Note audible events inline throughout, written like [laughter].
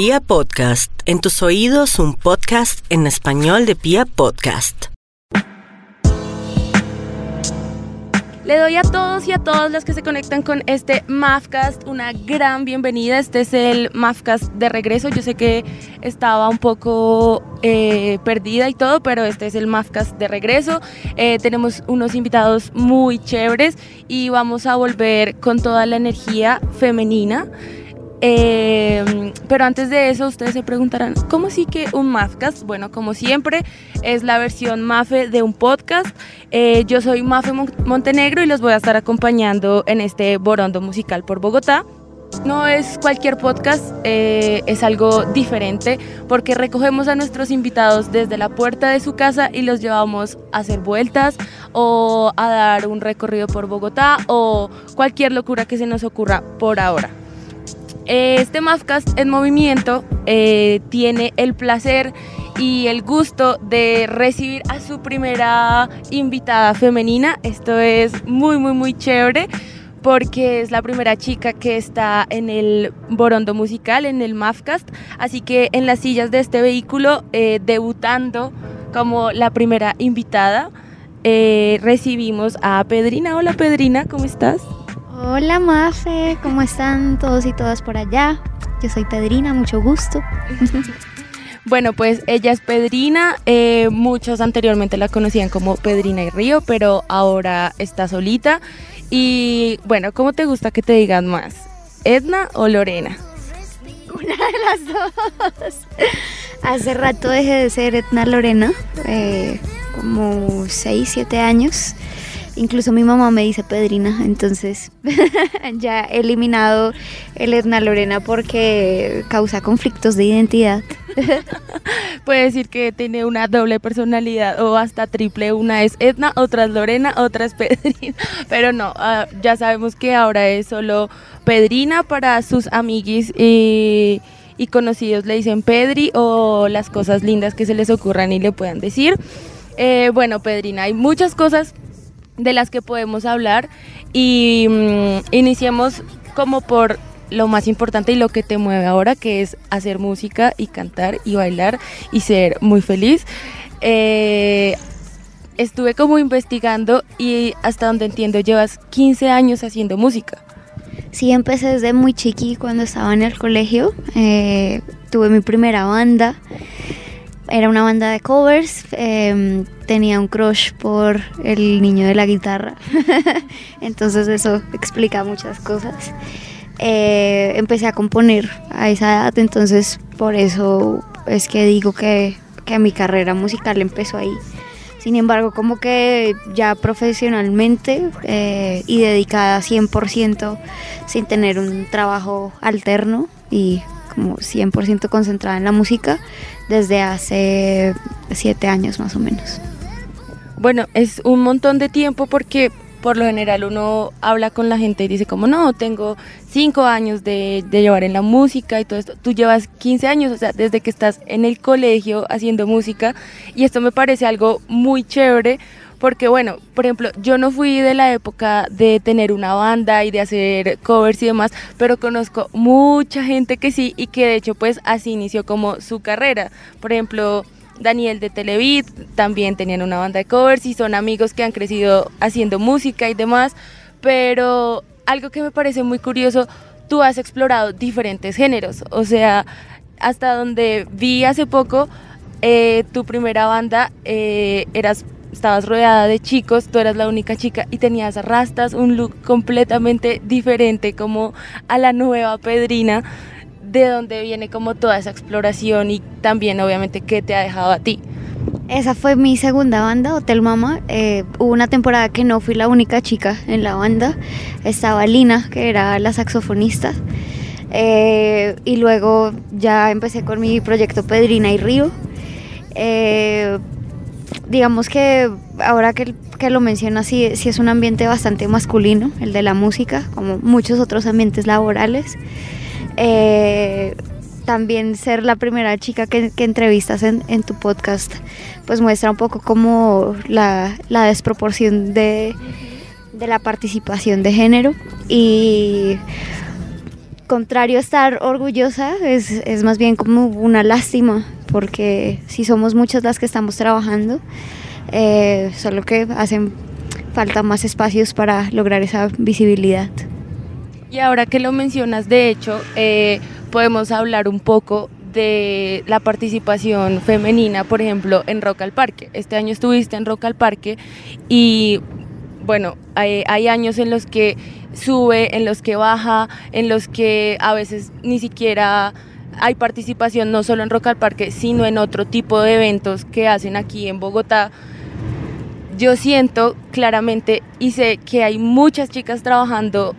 Pia Podcast, en tus oídos un podcast en español de Pia Podcast. Le doy a todos y a todas las que se conectan con este Mafcast una gran bienvenida. Este es el Mafcast de regreso. Yo sé que estaba un poco eh, perdida y todo, pero este es el Mafcast de regreso. Eh, tenemos unos invitados muy chéveres y vamos a volver con toda la energía femenina. Eh, pero antes de eso, ustedes se preguntarán, ¿cómo sí que un Mafcast? Bueno, como siempre, es la versión Mafe de un podcast. Eh, yo soy Mafe Montenegro y los voy a estar acompañando en este Borondo Musical por Bogotá. No es cualquier podcast, eh, es algo diferente porque recogemos a nuestros invitados desde la puerta de su casa y los llevamos a hacer vueltas o a dar un recorrido por Bogotá o cualquier locura que se nos ocurra por ahora. Este Mafcast en movimiento eh, tiene el placer y el gusto de recibir a su primera invitada femenina. Esto es muy, muy, muy chévere porque es la primera chica que está en el Borondo musical, en el Mafcast. Así que en las sillas de este vehículo, eh, debutando como la primera invitada, eh, recibimos a Pedrina. Hola Pedrina, ¿cómo estás? Hola Mafe, ¿cómo están todos y todas por allá? Yo soy Pedrina, mucho gusto. [laughs] Bueno, pues ella es Pedrina, eh, muchos anteriormente la conocían como Pedrina y Río, pero ahora está solita. Y bueno, ¿cómo te gusta que te digan más? ¿Edna o Lorena? Una de las dos. Hace rato dejé de ser Edna Lorena, eh, como 6, 7 años. Incluso mi mamá me dice Pedrina, entonces [laughs] ya he eliminado el Edna Lorena porque causa conflictos de identidad. [laughs] Puede decir que tiene una doble personalidad o hasta triple. Una es Edna, otra es Lorena, otra es [laughs] Pedrina. Pero no, ah, ya sabemos que ahora es solo Pedrina para sus amiguis y, y conocidos le dicen Pedri o las cosas lindas que se les ocurran y le puedan decir. Eh, bueno, Pedrina, hay muchas cosas de las que podemos hablar y mm, iniciemos como por lo más importante y lo que te mueve ahora, que es hacer música y cantar y bailar y ser muy feliz. Eh, estuve como investigando y hasta donde entiendo llevas 15 años haciendo música. Sí, empecé desde muy chiqui cuando estaba en el colegio. Eh, tuve mi primera banda. Era una banda de covers. Em, tenía un crush por el niño de la guitarra. [laughs] Entonces eso explica muchas cosas. Eh, empecé a componer a esa edad, entonces por eso es que digo que, que mi carrera musical empezó ahí. Sin embargo, como que ya profesionalmente eh, y dedicada 100% sin tener un trabajo alterno y como 100% concentrada en la música desde hace siete años más o menos. Bueno, es un montón de tiempo porque por lo general uno habla con la gente y dice como no, tengo cinco años de, llevar en la música y todo esto. Tú llevas 15 años, o sea, desde que estás en el colegio haciendo música y esto me parece algo muy chévere porque bueno, por ejemplo, yo no fui de la época de tener una banda y de hacer covers y demás, pero conozco mucha gente que sí y que de hecho pues así inició como su carrera. Por ejemplo, Daniel de Televid, también tenían una banda de covers y son amigos que han crecido haciendo música y demás, pero algo que me parece muy curioso, tú has explorado diferentes géneros, o sea, hasta donde vi hace poco, eh, tu primera banda eh, eras estabas rodeada de chicos, tú eras la única chica y tenías rastas, un look completamente diferente como a la nueva Pedrina de dónde viene como toda esa exploración y también obviamente qué te ha dejado a ti. Esa fue mi segunda banda, Hotel Mama. Eh, hubo una temporada que no fui la única chica en la banda. Estaba Lina, que era la saxofonista. Eh, y luego ya empecé con mi proyecto Pedrina y Río. Eh, digamos que ahora que, que lo mencionas, sí, sí, es un ambiente bastante masculino, el de la música, como muchos otros ambientes laborales. Eh, también ser la primera chica que, entrevistas en, tu podcast, pues muestra un poco como la, desproporción de, la participación de género y contrario estar orgullosa, es, es más bien como una lástima, porque si somos muchas las que estamos trabajando, eh, solo que hacen falta más espacios para lograr esa visibilidad. Y ahora que lo mencionas, de hecho, eh, podemos hablar un poco de la participación femenina, por ejemplo, en Rock al Parque. Este año estuviste en Rock al Parque y bueno, hay, años en los que sube, en los que baja, en los que a veces ni siquiera hay participación no solo en Rock al Parque, sino en otro tipo de eventos que hacen aquí en Bogotá. Yo siento claramente y sé que hay muchas chicas trabajando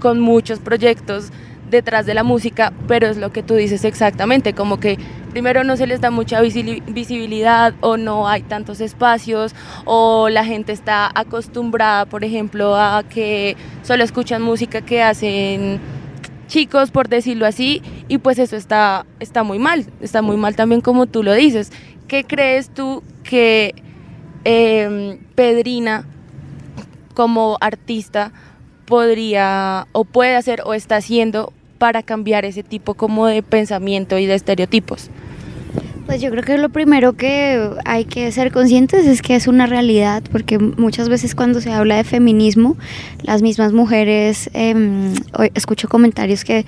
con muchos proyectos detrás de la música, pero es lo que tú dices exactamente, como que primero no se les da mucha visibilidad o no hay tantos espacios o la gente está acostumbrada, por ejemplo, a que solo escuchan música que hacen chicos, por decirlo así, y pues eso está, está muy mal, está muy mal también como tú lo dices. ¿Qué crees tú que eh, Pedrina como artista podría o puede hacer o está haciendo para cambiar ese tipo como de pensamiento y de estereotipos? Pues yo creo que lo primero que hay que ser conscientes es que es una realidad, porque muchas veces cuando se habla de feminismo, las mismas mujeres, eh, escucho comentarios que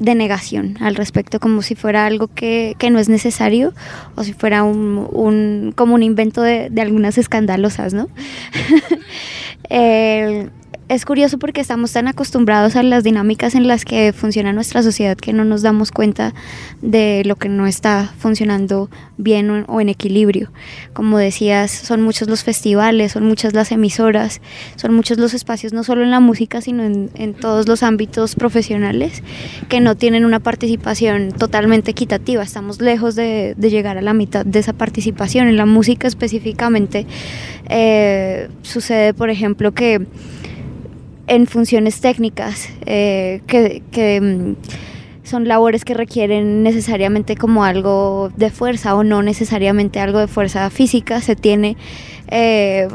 de negación al respecto, como si fuera algo que, que no es necesario o si fuera un, un como un invento de, de algunas escandalosas, ¿no? [laughs] es curioso porque estamos tan acostumbrados a las dinámicas en las que funciona nuestra sociedad que no nos damos cuenta de lo que no está funcionando bien o en equilibrio. Como decías, son muchos los festivales, son muchas las emisoras, son muchos los espacios, no solo en la música, sino en, todos los ámbitos profesionales, que no tienen una participación totalmente equitativa. Estamos lejos de, de llegar a la mitad de esa participación. En la música específicamente eh, sucede, por ejemplo, que en funciones técnicas eh, que, que mm, son labores que requieren necesariamente como algo de fuerza o no necesariamente algo de fuerza física, se tiene eh,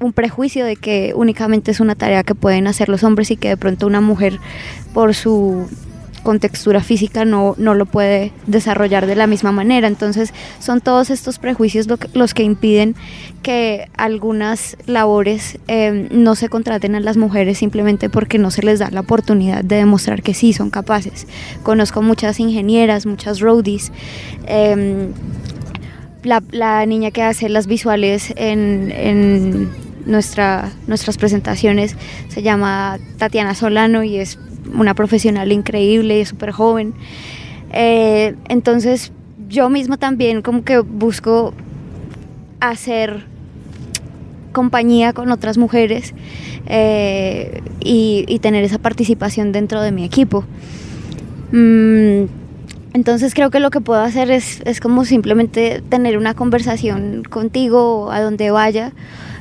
un prejuicio de que únicamente es una tarea que pueden hacer los hombres y que de pronto una mujer por su con textura física no, no lo puede desarrollar de la misma manera. Entonces son todos estos prejuicios los que impiden que algunas labores eh, no se contraten a las mujeres simplemente porque no se les da la oportunidad de demostrar que sí son capaces. Conozco muchas ingenieras, muchas roadies. Eh, la, la, niña que hace las visuales en, en nuestra, nuestras presentaciones se llama Tatiana Solano y es una profesional increíble y súper joven. Eh, entonces yo mismo también como que busco hacer compañía con otras mujeres eh, y, tener esa participación dentro de mi equipo. Mm, entonces creo que lo que puedo hacer es, es como simplemente tener una conversación contigo a donde vaya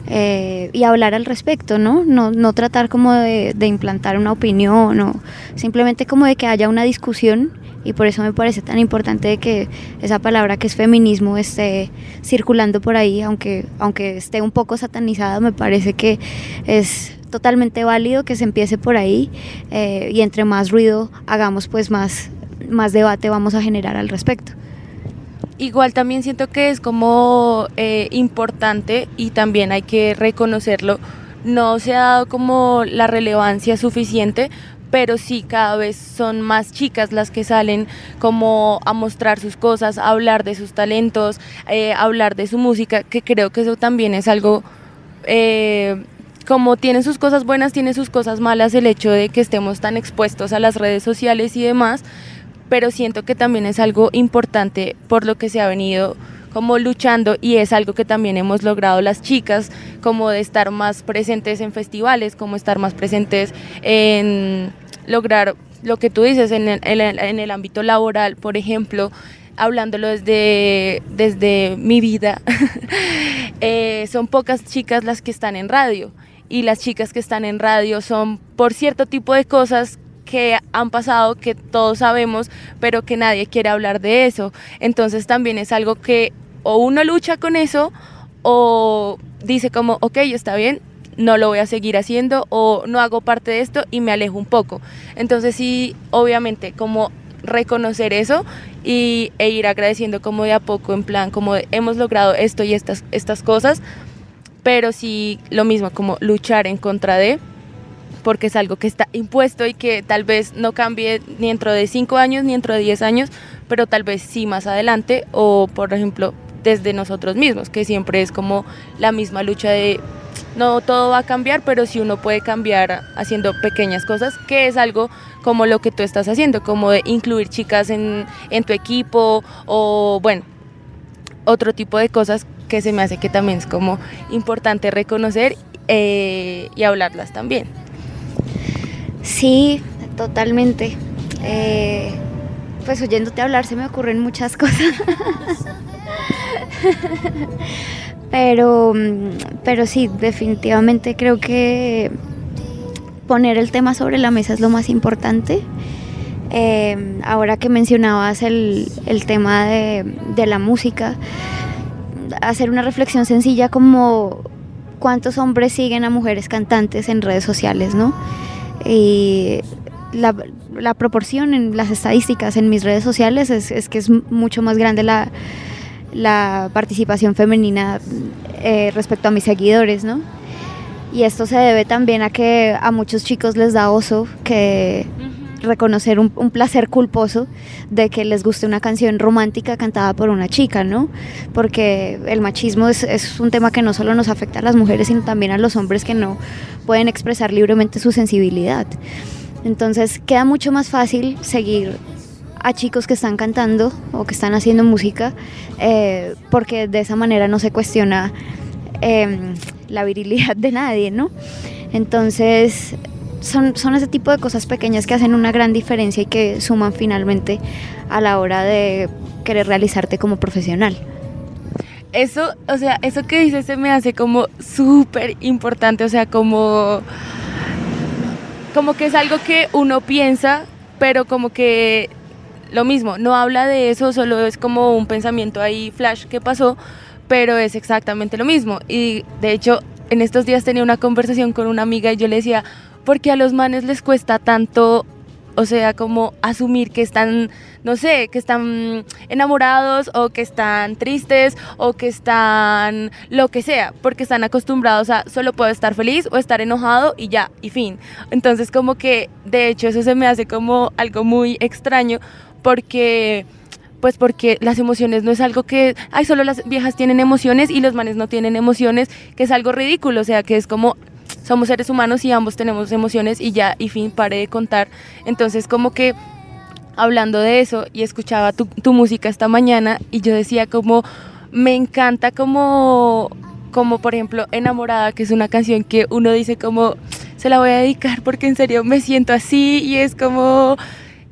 eh, y hablar al respecto, ¿no? No, no tratar como de, implantar una opinión o simplemente como de que haya una discusión y por eso me parece tan importante que esa palabra que es feminismo esté circulando por ahí, aunque, aunque esté un poco satanizada, me parece que es totalmente válido que se empiece por ahí eh, y entre más ruido hagamos pues más, más debate vamos a generar al respecto igual también siento que es como eh, importante y también hay que reconocerlo, no se ha dado como la relevancia suficiente, pero sí cada vez son más chicas las que salen como a mostrar sus cosas, a hablar de sus talentos, eh, a hablar de su música, que creo que eso también es algo... Eh, como tiene sus cosas buenas, tiene sus cosas malas el hecho de que estemos tan expuestos a las redes sociales y demás, pero siento que también es algo importante por lo que se ha venido como luchando y es algo que también hemos logrado las chicas, como de estar más presentes en festivales, como estar más presentes en lograr lo que tú dices en el, ámbito laboral, por ejemplo, hablándolo desde, desde mi vida, [laughs] eh, son pocas chicas las que están en radio y las chicas que están en radio son por cierto tipo de cosas que han pasado, que todos sabemos, pero que nadie quiere hablar de eso. Entonces también es algo que o uno lucha con eso o dice como, ok, está bien, no lo voy a seguir haciendo o no hago parte de esto y me alejo un poco. Entonces sí, obviamente, como reconocer eso y, e ir agradeciendo como de a poco, en plan, como hemos logrado esto y estas, estas cosas, pero sí lo mismo, como luchar en contra de, porque es algo que está impuesto y que tal vez no cambie ni dentro de 5 años ni dentro de 10 años, pero tal vez sí más adelante o por ejemplo desde nosotros mismos, que siempre es como la misma lucha de no todo va a cambiar, pero si uno puede cambiar haciendo pequeñas cosas, que es algo como lo que tú estás haciendo, como de incluir chicas en, en tu equipo o bueno, otro tipo de cosas que se me hace que también es como importante reconocer eh, y hablarlas también. Sí, totalmente. Eh, pues oyéndote hablar se me ocurren muchas [laughs] cosas. pero, pero sí, definitivamente creo que poner el tema sobre la mesa es lo más importante. Eh, ahora que mencionabas el, tema de, de, la música, hacer una reflexión sencilla como cuántos hombres siguen a mujeres cantantes en redes sociales, ¿no? Y la, proporción en las estadísticas en mis redes sociales es, es que es mucho más grande la, la participación femenina eh, respecto a mis seguidores, ¿no? Y esto se debe también a que a muchos chicos les da oso que reconocer un, placer culposo de que les guste una canción romántica cantada por una chica, ¿no? Porque el machismo es, un tema que no solo nos afecta a las mujeres, sino también a los hombres que no pueden expresar libremente su sensibilidad. Entonces queda mucho más fácil seguir a chicos que están cantando o que están haciendo música, eh, porque de esa manera no se cuestiona em, la virilidad de nadie, ¿no? Entonces, son, son ese tipo de cosas pequeñas que hacen una gran diferencia y que suman finalmente a la hora de querer realizarte como profesional. Eso, o sea, eso que dices se me hace como súper importante, o sea, como, como que es algo que uno piensa, pero como que lo mismo, no habla de eso, solo es como un pensamiento ahí flash que pasó, pero es exactamente lo mismo. Y de hecho, en estos días tenía una conversación con una amiga y yo le decía, ¿por qué a los manes les cuesta tanto, o sea, como asumir que están, no sé, que están enamorados o que están tristes o que están lo que sea, porque están acostumbrados a solo puedo estar feliz o estar enojado y ya, y fin. Entonces como que de hecho eso se me hace como algo muy extraño porque pues porque las emociones no es algo que, ay, solo las viejas tienen emociones y los manes no tienen emociones, que es algo ridículo, o sea, que es como somos seres humanos y ambos tenemos emociones y ya, y fin, pare de contar. Entonces, como que hablando de eso y escuchaba tu, tu música esta mañana y yo decía como, me encanta como, como por ejemplo, Enamorada, que es una canción que uno dice como, se la voy a dedicar porque en serio me siento así y es como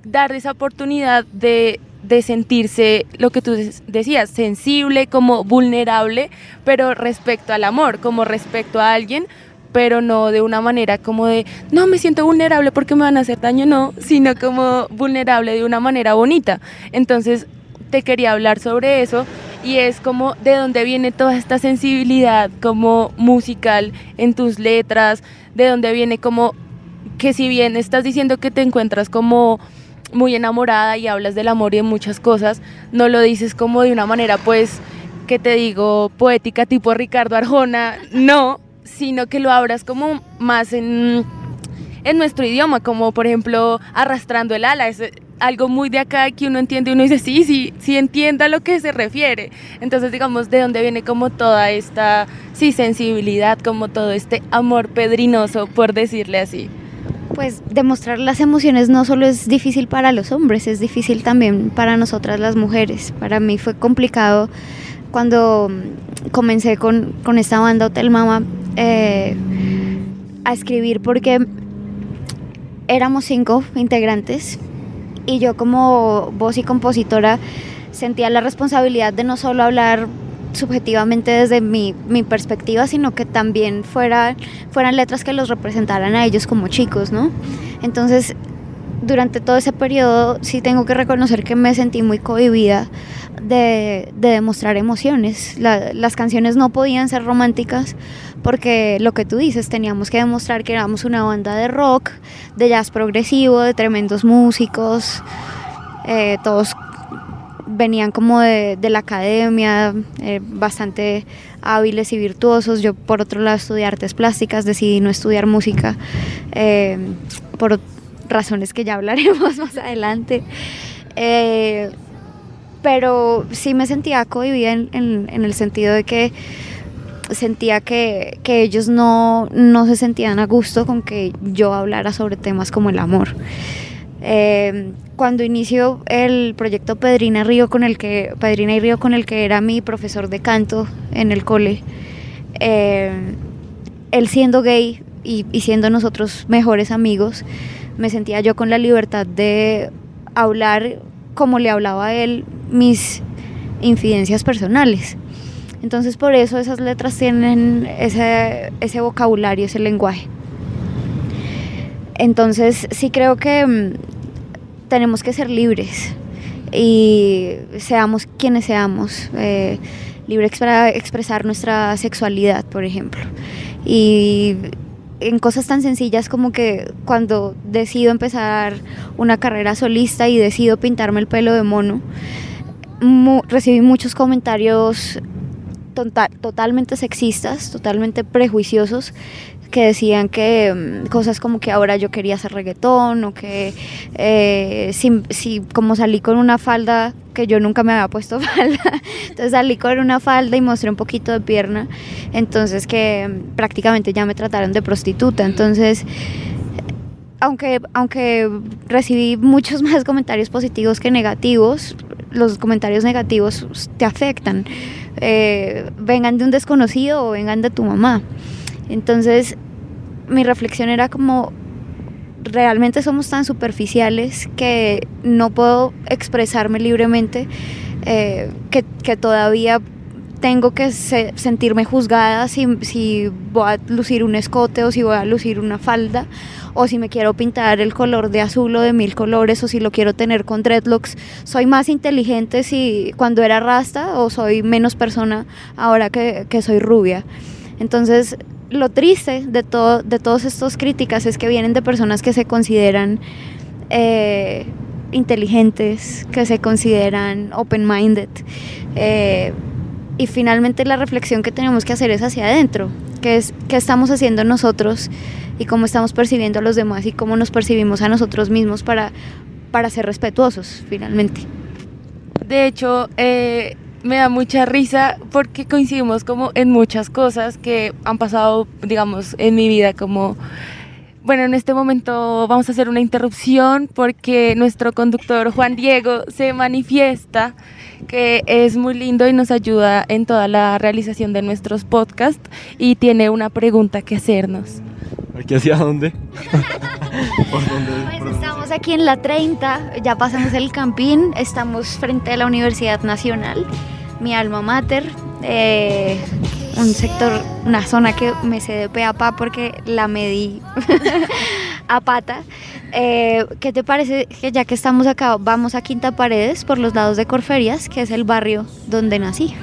dar esa oportunidad de, sentirse, lo que tú decías, sensible, como vulnerable, pero respecto al amor, como respecto a alguien, pero no de una manera como de, no me siento vulnerable porque me van a hacer daño, no, sino como vulnerable de una manera bonita. Entonces, te quería hablar sobre eso y es como de dónde viene toda esta sensibilidad como musical en tus letras, de dónde viene como que si bien estás diciendo que te encuentras como muy enamorada y hablas del amor y de muchas cosas, no lo dices como de una manera pues que te digo poética tipo Ricardo Arjona, no, sino que lo abras como más en, en nuestro idioma, como por ejemplo arrastrando el ala, es algo muy de acá que uno entiende uno dice, sí, sí, sí entienda a lo que se refiere. Entonces digamos de dónde viene como toda esta, sí, sensibilidad, como todo este amor pedrinoso, por decirle así. Pues demostrar las emociones no solo es difícil para los hombres, es difícil también para nosotras las mujeres. Para mí fue complicado cuando comencé con, esta banda Hotel Mama eh, a escribir porque éramos cinco integrantes y yo como voz y compositora sentía la responsabilidad de no solo hablar subjetivamente desde mi, mi, perspectiva, sino que también fuera, fueran letras que los representaran a ellos como chicos, ¿no? Entonces, durante todo ese periodo sí tengo que reconocer que me sentí muy cohibida de, demostrar emociones. las canciones no podían ser románticas porque lo que tú dices, teníamos que demostrar que éramos una banda de rock, de jazz progresivo, de tremendos músicos, eh, todos venían como de, la academia, eh, bastante hábiles y virtuosos. Yo por otro lado estudié artes plásticas, decidí no estudiar música eh, razones que ya hablaremos [laughs] más adelante. Eh, pero sí me sentía cohibida en, en, el sentido de que sentía que, que ellos no, no, se sentían a gusto con que yo hablara sobre temas como el amor. Eh, cuando inició el proyecto Pedrina Río con el que Pedrina y Río con el que era mi profesor de canto en el cole, eh, él siendo gay y, y siendo nosotros mejores amigos, me sentía yo con la libertad de hablar como le hablaba a él mis infidencias personales. Entonces por eso esas letras tienen ese, ese vocabulario, ese lenguaje. Entonces sí creo que mm, tenemos que ser libres y seamos quienes seamos, eh, libres para expresar nuestra sexualidad, por ejemplo. Y en cosas tan sencillas como que cuando decido empezar una carrera solista y decido pintarme el pelo de mono, recibí muchos comentarios totalmente sexistas, totalmente prejuiciosos, que decían que mm, cosas como que ahora yo quería hacer reggaetón o que eh, si, como salí con una falda que yo nunca me había puesto [laughs] falda, entonces salí con una falda y mostré un poquito de pierna, entonces que mm, prácticamente ya me trataron de prostituta, entonces aunque, aunque recibí muchos [laughs] más comentarios positivos que negativos, los comentarios negativos te afectan, eh, vengan de un desconocido o vengan de tu mamá. Entonces, mi reflexión era como, realmente somos tan superficiales que no puedo expresarme libremente, eh, que, que, todavía tengo que sentirme juzgada si, si voy a lucir un escote o si voy a lucir una falda o si me quiero pintar el color de azul o de mil colores o si lo quiero tener con dreadlocks. Soy más inteligente si cuando era rasta o soy menos persona ahora que, que soy rubia. Entonces lo triste de, todo, de todas estas críticas es que vienen de personas que se consideran eh, inteligentes, que se consideran open-minded. Eh, y finalmente la reflexión que tenemos que hacer es hacia adentro, que es qué estamos haciendo nosotros y cómo estamos percibiendo a los demás y cómo nos percibimos a nosotros mismos para, para ser respetuosos finalmente. De hecho, eh, me da mucha risa porque coincidimos como en muchas cosas que han pasado, digamos, en mi vida como... Bueno, en este momento vamos a hacer una interrupción porque nuestro conductor Juan Diego se manifiesta que es muy lindo y nos ayuda en toda la realización de nuestros podcasts y tiene una pregunta que hacernos. ¿Aquí hacia dónde? [laughs] Pues estamos aquí en la 30, ya pasamos el campín, estamos frente a la Universidad Nacional, mi alma mater, eh, un sector, una zona que me sé de pe a pa porque la medí [laughs] a pata. Eh, ¿Qué te parece que ya que estamos acá, vamos a Quinta Paredes por los lados de Corferias, que es el barrio donde nací?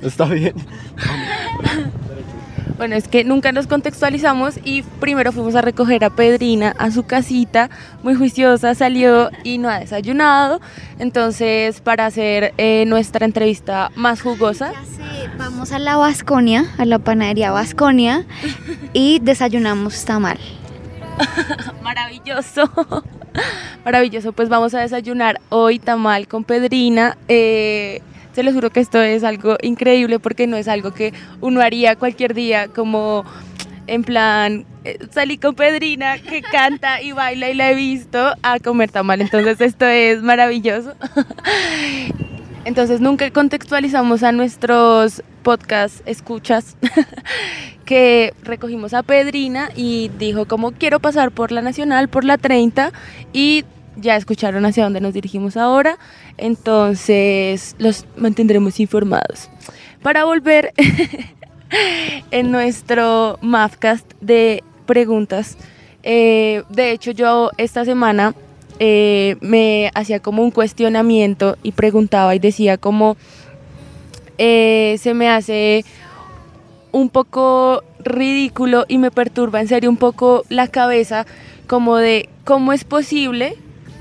Está bien. [laughs] Bueno, es que nunca nos contextualizamos y primero fuimos a recoger a Pedrina a su casita, muy juiciosa, salió y no ha desayunado. Entonces, para hacer eh, nuestra entrevista más jugosa. vamos a la Vasconia, a la panadería Vasconia y desayunamos tamal. [laughs] Maravilloso. [laughs] Maravilloso, pues vamos a desayunar hoy tamal con Pedrina. Eh, se les juro que esto es algo increíble porque no es algo que uno haría cualquier día como en plan eh, salí con Pedrina que [laughs] canta y baila y la he visto a comer tamal. Entonces esto es maravilloso. [laughs] Entonces nunca contextualizamos a nuestros podcast escuchas [laughs] que recogimos a Pedrina y dijo como quiero pasar por la Nacional, por la 30 y ya escucharon hacia dónde nos dirigimos ahora, entonces los mantendremos informados. Para volver [laughs] en nuestro Mavcast de preguntas Eh, de hecho, yo esta semana eh, me hacía como un cuestionamiento y preguntaba y decía como eh, se me hace un poco ridículo y me perturba en serio un poco la cabeza como de cómo es posible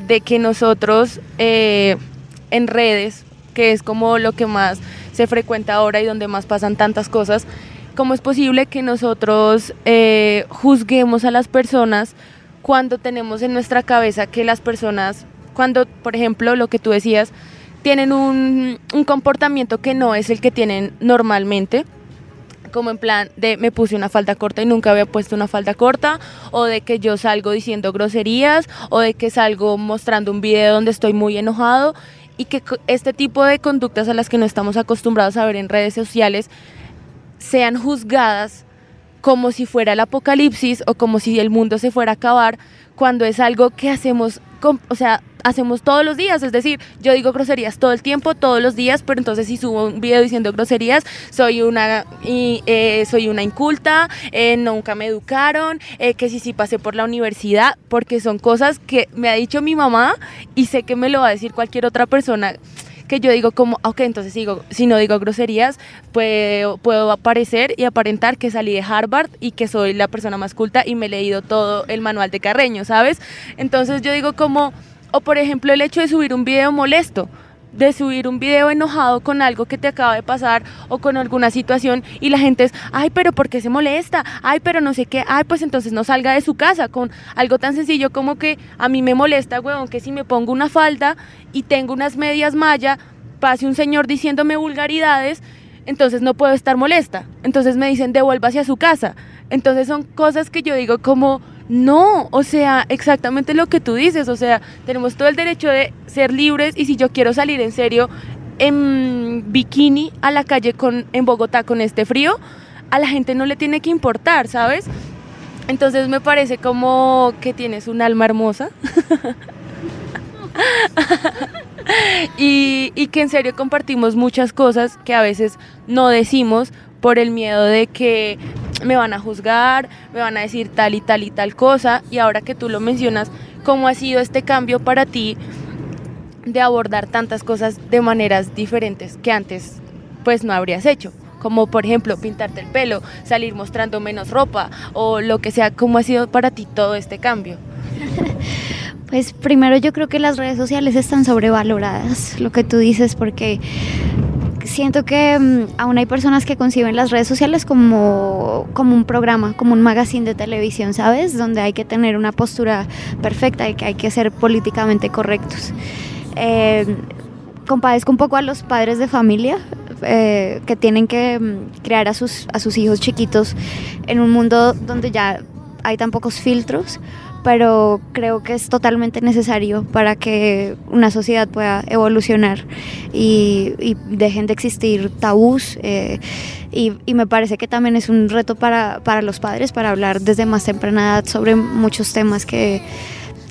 de que nosotros eh, en redes, que es como lo que más se frecuenta ahora y donde más pasan tantas cosas, cómo es posible que nosotros eh, juzguemos a las personas cuando tenemos en nuestra cabeza que las personas, cuando, por ejemplo, lo que tú decías, tienen un, un comportamiento que no es el que tienen normalmente, como en plan de me puse una falda corta y nunca había puesto una falda corta, o de que yo salgo diciendo groserías, o de que salgo mostrando un video donde estoy muy enojado, y que este tipo de conductas a las que no estamos acostumbrados a ver en redes sociales sean juzgadas como si fuera el apocalipsis o como si el mundo se fuera a acabar cuando es algo que hacemos, o sea, hacemos todos los días, es decir, yo digo groserías todo el tiempo, todos los días, pero entonces si subo un video diciendo groserías, soy una, y, eh, soy una inculta, eh, nunca me educaron, eh, que si sí pasé por la universidad, porque son cosas que me ha dicho mi mamá y sé que me lo va a decir cualquier otra persona que yo digo como, ok, entonces digo, si no digo groserías, puedo, puedo aparecer y aparentar que salí de Harvard y que soy la persona más culta y me he leído todo el manual de Carreño, ¿sabes? Entonces yo digo como, o por ejemplo el hecho de subir un video molesto, de subir un video enojado con algo que te acaba de pasar o con alguna situación y la gente es, ay, pero ¿por qué se molesta? Ay, pero no sé qué, ay, pues entonces no salga de su casa con algo tan sencillo como que a mí me molesta, huevón, que si me pongo una falda y tengo unas medias malla, pase un señor diciéndome vulgaridades, entonces no puedo estar molesta. Entonces me dicen, devuélvase a su casa. Entonces son cosas que yo digo como, no, o sea, exactamente lo que tú dices, o sea, tenemos todo el derecho de ser libres y si yo quiero salir en serio en bikini a la calle con, en Bogotá con este frío, a la gente no le tiene que importar, ¿sabes? Entonces me parece como que tienes un alma hermosa. [laughs] y, y que en serio compartimos muchas cosas que a veces no decimos por el miedo de que me van a juzgar, me van a decir tal y tal y tal cosa. Y ahora que tú lo mencionas, ¿cómo ha sido este cambio para ti de abordar tantas cosas de maneras diferentes que antes pues no habrías hecho? Como por ejemplo pintarte el pelo, salir mostrando menos ropa o lo que sea. ¿Cómo ha sido para ti todo este cambio? [laughs] Pues primero yo creo que las redes sociales están sobrevaloradas, lo que tú dices, porque siento que mm, aún hay personas que conciben las redes sociales como, como un programa, como un magazine de televisión, ¿sabes? Donde hay que tener una postura perfecta y que hay que ser políticamente correctos. Eh, compadezco un poco a los padres de familia eh, que tienen que mm, crear a sus, a sus hijos chiquitos en un mundo donde ya hay tan pocos filtros, pero creo que es totalmente necesario para que una sociedad pueda evolucionar y, y dejen de existir tabús. eh, y, me parece que también es un reto para, para los padres, para hablar desde más temprana edad sobre muchos temas que,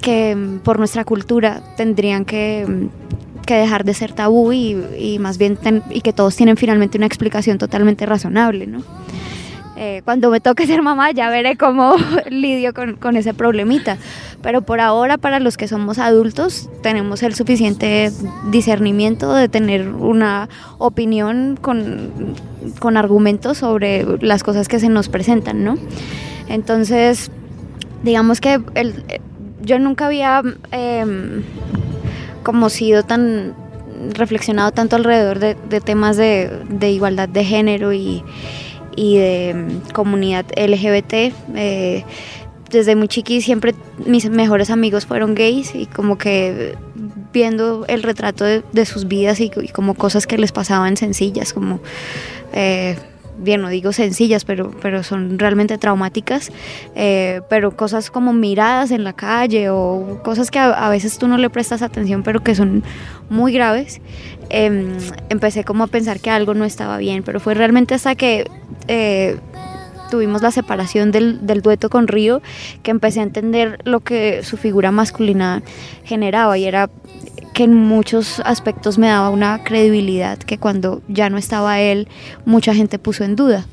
que mm, por nuestra cultura tendrían que, mm, que dejar de ser tabú y, y más bien ten- y que todos tienen finalmente una explicación totalmente razonable, ¿no? Eh, cuando me toque [laughs] ser mamá ya veré cómo [laughs] lidio con, con ese problemita. Pero por ahora, para los que somos adultos, tenemos el suficiente discernimiento de tener una opinión con, con argumentos sobre las cosas que se nos presentan, ¿no? Entonces, digamos que el- eh, yo nunca había em, como sido tan reflexionado tanto alrededor de, de temas de, de igualdad de género y, y de mm, comunidad LGBT. eh, desde muy chiqui siempre mis mejores amigos fueron gays y como que viendo el retrato de, de sus vidas y, y como cosas que les pasaban sencillas, como, eh, bien, no digo sencillas, pero, pero son realmente traumáticas, eh, pero cosas como miradas en la calle o cosas que a, a veces tú no le prestas atención, pero que son muy graves, em, empecé como a pensar que algo no estaba bien, pero fue realmente hasta que eh, tuvimos la separación del, del dueto con Río que empecé a entender lo que su figura masculina generaba y era que en muchos aspectos me daba una credibilidad que cuando ya no estaba él mucha gente puso en duda.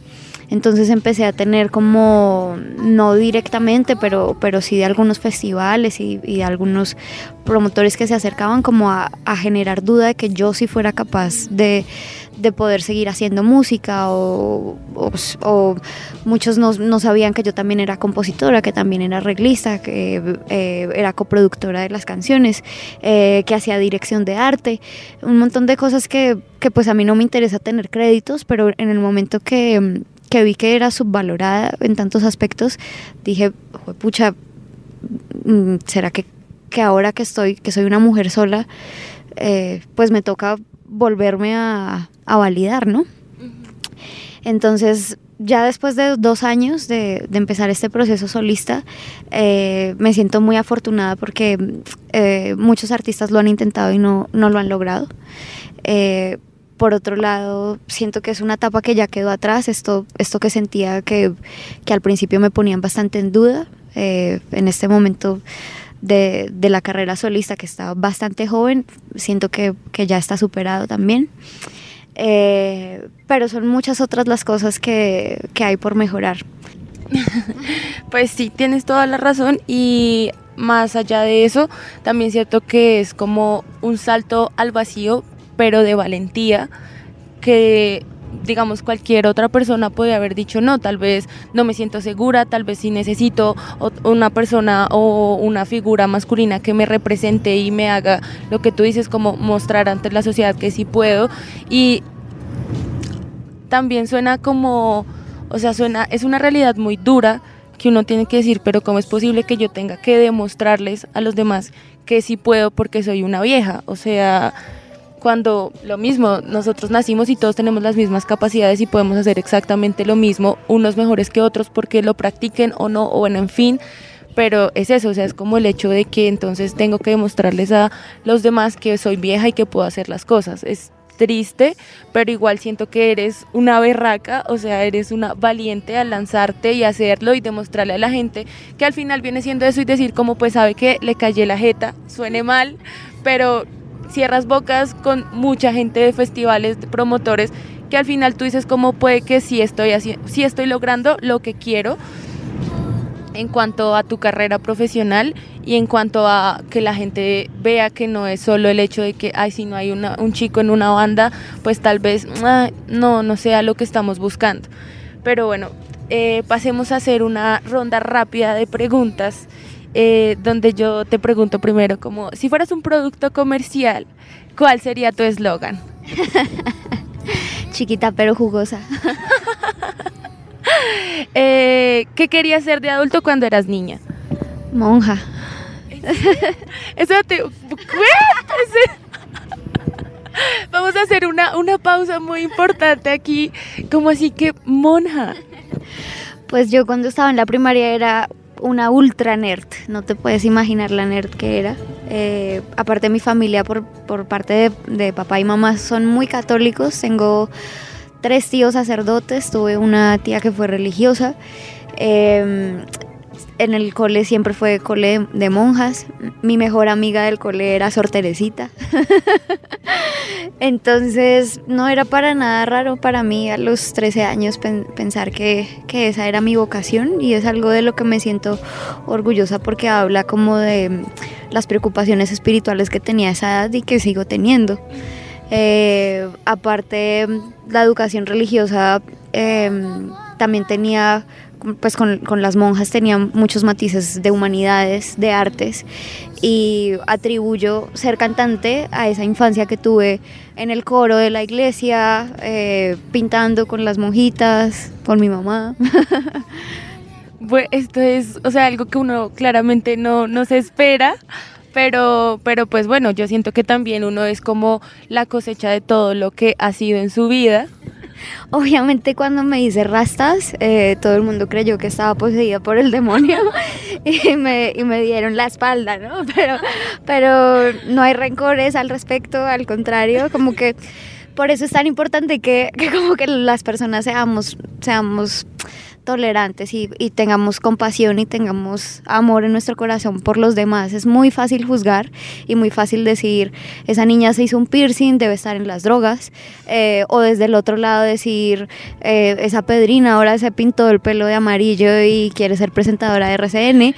Entonces empecé a tener como, no directamente, pero, pero sí de algunos festivales y, de algunos promotores que se acercaban como a, generar duda de que yo sí fuera capaz de, de poder seguir haciendo música o muchos no, no, sabían que yo también era compositora, que también era arreglista, que eh, era coproductora de las canciones, eh, que hacía dirección de arte, un montón de cosas que, que, pues a mí no me interesa tener créditos, pero en el momento que, que vi que era subvalorada en tantos aspectos, dije, pucha, mm, ¿será que, que ahora que estoy, que soy una mujer sola, eh, pues me toca volverme a, a validar, ¿no? Entonces, ya después de dos años de, de empezar este proceso solista, eh, me siento muy afortunada porque eh, muchos artistas lo han intentado y no, no lo han logrado. Eh, por otro lado, siento que es una etapa que ya quedó atrás, esto, esto que sentía que, que al principio me ponían bastante en duda. en este momento de, de, la carrera solista, que estaba bastante joven, siento que, que ya está superado también. Eh, pero son muchas otras las cosas que, que hay por mejorar. [laughs] pues sí, tienes toda la razón y más allá de eso, también siento que es como un salto al vacío, pero de valentía, que digamos cualquier otra persona puede haber dicho no, tal vez no me siento segura, tal vez sí necesito una persona o una figura masculina que me represente y me haga lo que tú dices como mostrar ante la sociedad que sí puedo y también suena como, o sea, suena, es una realidad muy dura que uno tiene que decir, pero ¿cómo es posible que yo tenga que demostrarles a los demás que sí puedo porque soy una vieja? O sea, cuando lo mismo, nosotros nacimos y todos tenemos las mismas capacidades y podemos hacer exactamente lo mismo, unos mejores que otros porque lo practiquen o no, o bueno, en fin, pero es eso, o sea, es como el hecho de que entonces tengo que demostrarles a los demás que soy vieja y que puedo hacer las cosas. Es triste, pero igual siento que eres una berraca, o sea, eres una valiente al lanzarte y hacerlo y demostrarle a la gente que al final viene siendo eso y decir como pues sabe que le callé la jeta, suene mal, pero cierras bocas con mucha gente de festivales, de promotores, que al final tú dices cómo puede que sí estoy, haciendo, sí estoy logrando lo que quiero en cuanto a tu carrera profesional y en cuanto a que la gente vea que no es solo el hecho de que, ay, si no hay un chico en una banda, pues tal vez ay, no, no sea lo que estamos buscando. Pero bueno, eh, pasemos a hacer una ronda rápida de preguntas eh, donde yo te pregunto primero, como si fueras un producto comercial, ¿cuál sería tu eslogan? [laughs] Chiquita pero jugosa. [laughs] eh, ¿Qué querías ser de adulto cuando eras niña? Monja. [laughs] Espérate. Vamos a hacer una, una pausa muy importante aquí. como así que monja? Pues yo cuando estaba en la primaria era una ultra nerd, no te puedes imaginar la nerd que era. Eh, aparte mi familia por, por parte de, papá y mamá son muy católicos, tengo tres tíos sacerdotes, tuve una tía que fue religiosa. Eh, en el cole siempre fue cole de monjas. Mi mejor amiga del cole era Sor Teresita. [laughs] Entonces no era para nada raro para mí a los 13 años pen pensar que, que, esa era mi vocación y es algo de lo que me siento orgullosa porque habla como de las preocupaciones espirituales que tenía a esa edad y que sigo teniendo. Eh, aparte, la educación religiosa eh, también tenía pues con, con, las monjas tenía muchos matices de humanidades, de artes y atribuyo ser cantante a esa infancia que tuve en el coro de la iglesia, eh, pintando con las monjitas, con mi mamá. [laughs] Bueno, esto es, o sea, algo que uno claramente no, no se espera, pero, pero pues bueno, yo siento que también uno es como la cosecha de todo lo que ha sido en su vida. Obviamente cuando me hice rastas, eh, todo el mundo creyó que estaba poseída por el demonio [laughs] y me, y me dieron la espalda, ¿no? [laughs] Pero, pero no hay rencores al respecto, al contrario, como que por eso es tan importante que, que como que las personas seamos, seamos tolerantes y, tengamos compasión y tengamos amor en nuestro corazón por los demás. Es muy fácil juzgar y muy fácil decir, esa niña se hizo un piercing, debe estar en las drogas. Eh, o desde el otro lado decir, eh, esa Pedrina ahora se pintó el pelo de amarillo y quiere ser presentadora de RCN.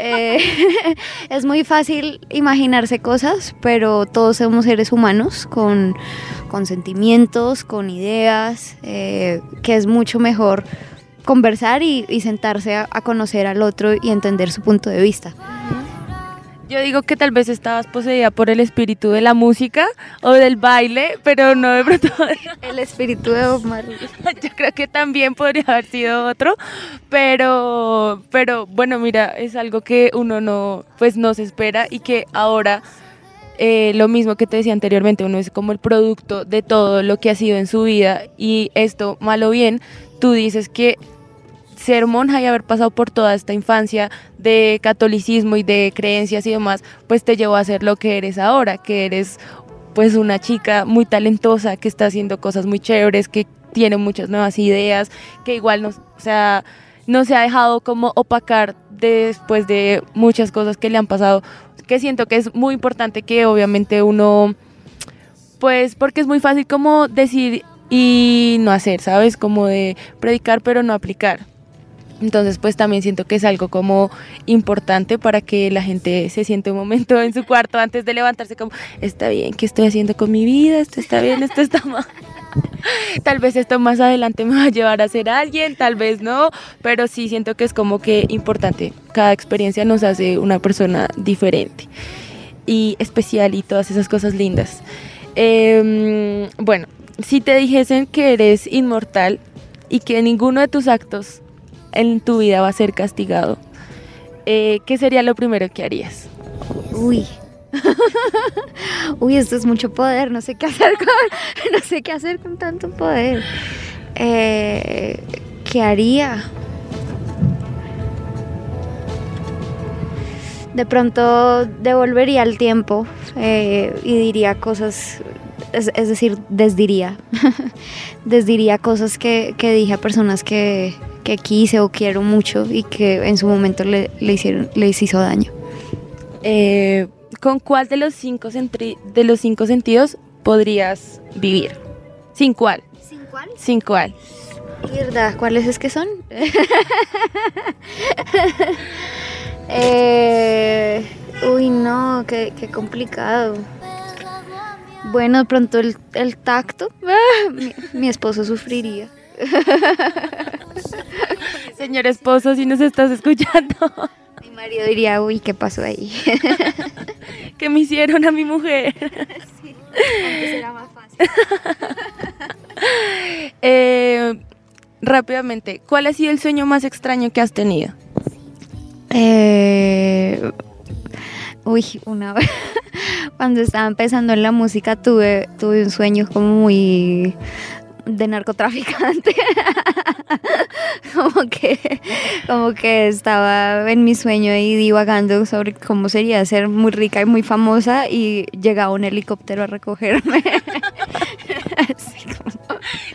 Eh, [laughs] es muy fácil imaginarse cosas, pero todos somos seres humanos con, con sentimientos, con ideas, que es mucho mejor conversar y, y sentarse a, a, conocer al otro y entender su punto de vista. Yo digo que tal vez estabas poseída por el espíritu de la música o del baile, pero no de pronto. [laughs] El espíritu de Omar. [laughs] Yo creo que también podría haber sido otro, pero, pero bueno, mira, es algo que uno no, pues no se espera y que ahora eh, lo mismo que te decía anteriormente, uno es como el producto de todo lo que ha sido en su vida y esto, mal o bien, tú dices que ser monja y haber pasado por toda esta infancia de catolicismo y de creencias y demás, pues te llevó a ser lo que eres ahora, que eres pues una chica muy talentosa, que está haciendo cosas muy chéveres, que tiene muchas nuevas ideas, que igual no, o sea, no se ha dejado como opacar después de muchas cosas que le han pasado, que siento que es muy importante que obviamente uno, pues porque es muy fácil como decir y no hacer, ¿sabes? Como de predicar pero no aplicar. Entonces, pues también siento que es algo como importante para que la gente se siente un momento en su cuarto antes de levantarse como, está bien, ¿qué estoy haciendo con mi vida? Esto está bien, esto está mal. [laughs] tal vez esto más adelante me va a llevar a ser alguien, tal vez no, pero sí siento que es como que importante. Cada experiencia nos hace una persona diferente y especial y todas esas cosas lindas. Eh, bueno, si te dijesen que eres inmortal y que ninguno de tus actos en tu vida va a ser castigado, eh, ¿qué sería lo primero que harías? Uy. [laughs] Uy, esto es mucho poder, no sé qué hacer con, [laughs] no sé qué hacer con tanto poder. Eh, ¿Qué haría? De pronto devolvería el tiempo eh, y diría cosas, es, es decir, desdiría. [laughs] desdiría cosas que, que dije a personas que, que quise o quiero mucho y que en su momento le, le hicieron, les hizo daño. Eh, ¿Con cuál de los, cinco de los cinco sentidos podrías vivir? ¿Sin cuál? ¿Sin cuál? ¿Sin cuál? ¿Verdad? ¿Cuáles es que son? [laughs] eh, uy, no, qué, qué, complicado. Bueno, de pronto el, el tacto. mi, mi esposo sufriría. [laughs] Señor esposo, si nos estás escuchando. Mi marido diría, uy, ¿qué pasó ahí? [laughs] ¿Qué me hicieron a mi mujer? [laughs] Sí, antes era más fácil. eh, rápidamente, ¿cuál ha sido el sueño más extraño que has tenido? Eh, uy, una vez, [laughs] cuando estaba empezando en la música tuve, tuve un sueño como muy de narcotraficante. [laughs] como que como que estaba en mi sueño y divagando sobre cómo sería ser muy rica y muy famosa y llegaba un helicóptero a recogerme. [laughs]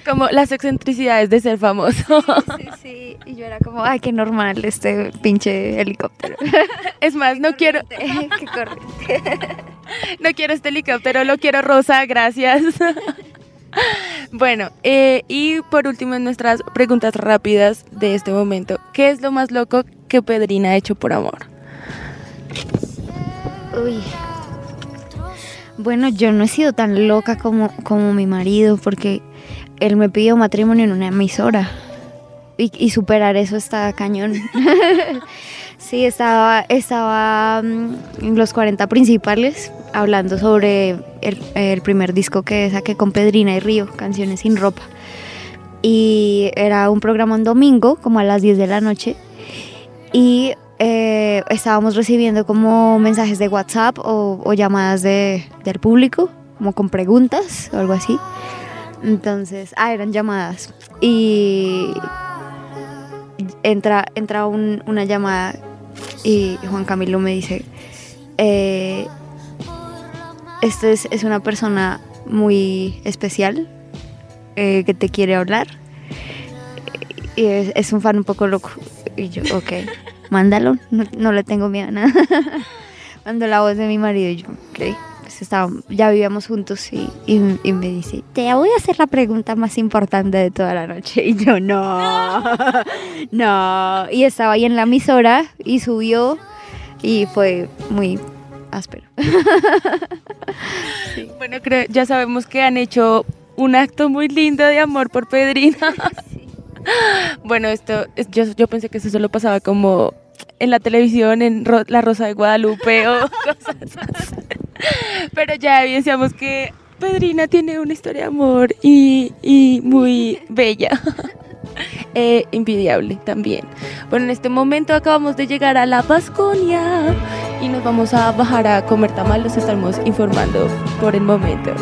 Como... las excentricidades de ser famoso. Sí, sí, sí, y yo era como, ay, qué normal este pinche helicóptero. [laughs] Es más, no quiero qué corriente. [laughs] No quiero este helicóptero, lo quiero rosa, gracias. [laughs] Bueno, eh, y por último, en nuestras preguntas rápidas de este momento, ¿qué es lo más loco que Pedrina ha hecho por amor? Uy. Bueno, yo no he sido tan loca como, como mi marido, porque él me pidió matrimonio en una emisora. Y, superar eso está cañón. [laughs] sí, estaba, estaba en los 40 principales hablando sobre el, el, primer disco que saqué con Pedrina y Río, Canciones sin ropa. Y era un programa un domingo, como a las 10 de la noche. Y eh, estábamos recibiendo como mensajes de WhatsApp o, o llamadas de, del público, como con preguntas o algo así. Entonces, ah, eran llamadas. Y entra, entra un, una llamada y Juan Camilo me dice, eh, esta es, es, una persona muy especial eh, que te quiere hablar Y es, un fan un poco loco. Y yo, ok, mándalo, no, no le tengo miedo a nada. [laughs] Mandó la voz de mi marido y yo, ok. Pues estaba, ya vivíamos juntos y, y, y me dice, te voy a hacer la pregunta más importante de toda la noche. [laughs] Y yo, no, [laughs] no. Y estaba ahí en la emisora y subió y fue muy áspero. [laughs] Bueno, creo, ya sabemos que han hecho un acto muy lindo de amor por Pedrina. Bueno, esto, es- yo, yo pensé que eso solo pasaba como en la televisión, en Ro- La Rosa de Guadalupe o [laughs] cosas. Pero ya evidenciamos que Pedrina tiene una historia de amor y, y muy bella. [laughs] Eh, envidiable también. Bueno, en este momento acabamos de llegar a la Vasconia y nos vamos a bajar a comer tamal. Los estaremos informando por el momento.